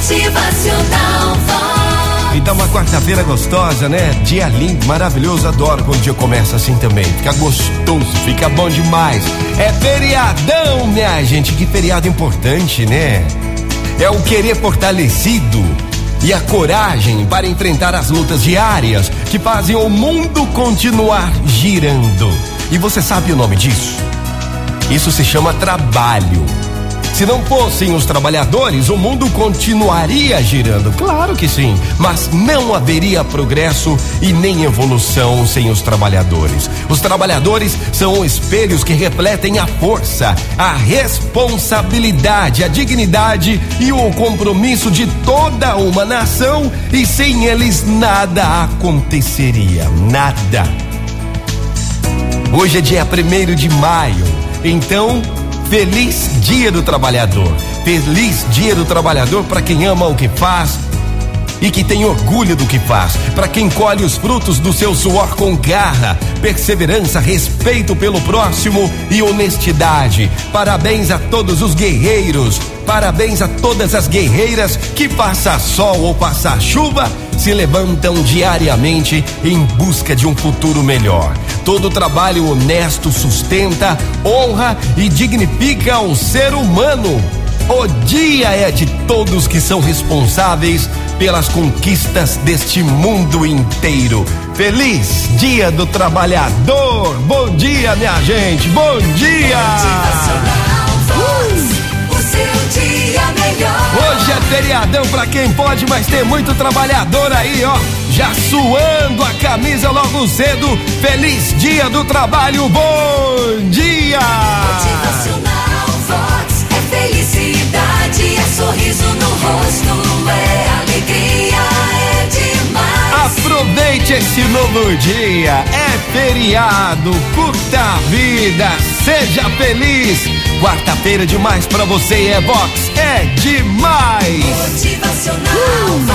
Motivacional Vox. Então, uma quarta-feira gostosa, né? Dia lindo, maravilhoso. Adoro quando o dia começa assim também. Fica gostoso, fica bom demais. É feriadão, minha gente. Que feriado importante, né? É o querer fortalecido e a coragem para enfrentar as lutas diárias que fazem o mundo continuar girando. E você sabe o nome disso? Isso se chama trabalho. Se não fossem os trabalhadores, o mundo continuaria girando. Claro que sim, mas não haveria progresso e nem evolução sem os trabalhadores. Os trabalhadores são espelhos que refletem a força, a responsabilidade, a dignidade e o compromisso de toda uma nação, e sem eles nada aconteceria. Nada. Hoje é dia 1 de maio, então Feliz Dia do Trabalhador. Feliz Dia do Trabalhador para quem ama o que faz e que tem orgulho do que faz. Para quem colhe os frutos do seu suor com garra, perseverança, respeito pelo próximo e honestidade. Parabéns a todos os guerreiros. Parabéns a todas as guerreiras que passa sol ou passa chuva se levantam diariamente em busca de um futuro melhor. Todo trabalho honesto sustenta, honra e dignifica o ser humano. O dia é de todos que são responsáveis pelas conquistas deste mundo inteiro. Feliz Dia do Trabalhador! Bom dia, minha gente! Bom dia! Motivacional Vox. Feriadão pra quem pode, mas tem muito trabalhador aí, ó. Já suando a camisa logo cedo. Feliz dia do trabalho, bom dia! Motivacional Vox. É felicidade, é sorriso no rosto, é alegria, é demais. Aproveite esse novo dia, é feriado, curta a vida, seja feliz. Quarta-feira demais pra você é Vox, é demais. Motivacional Vox.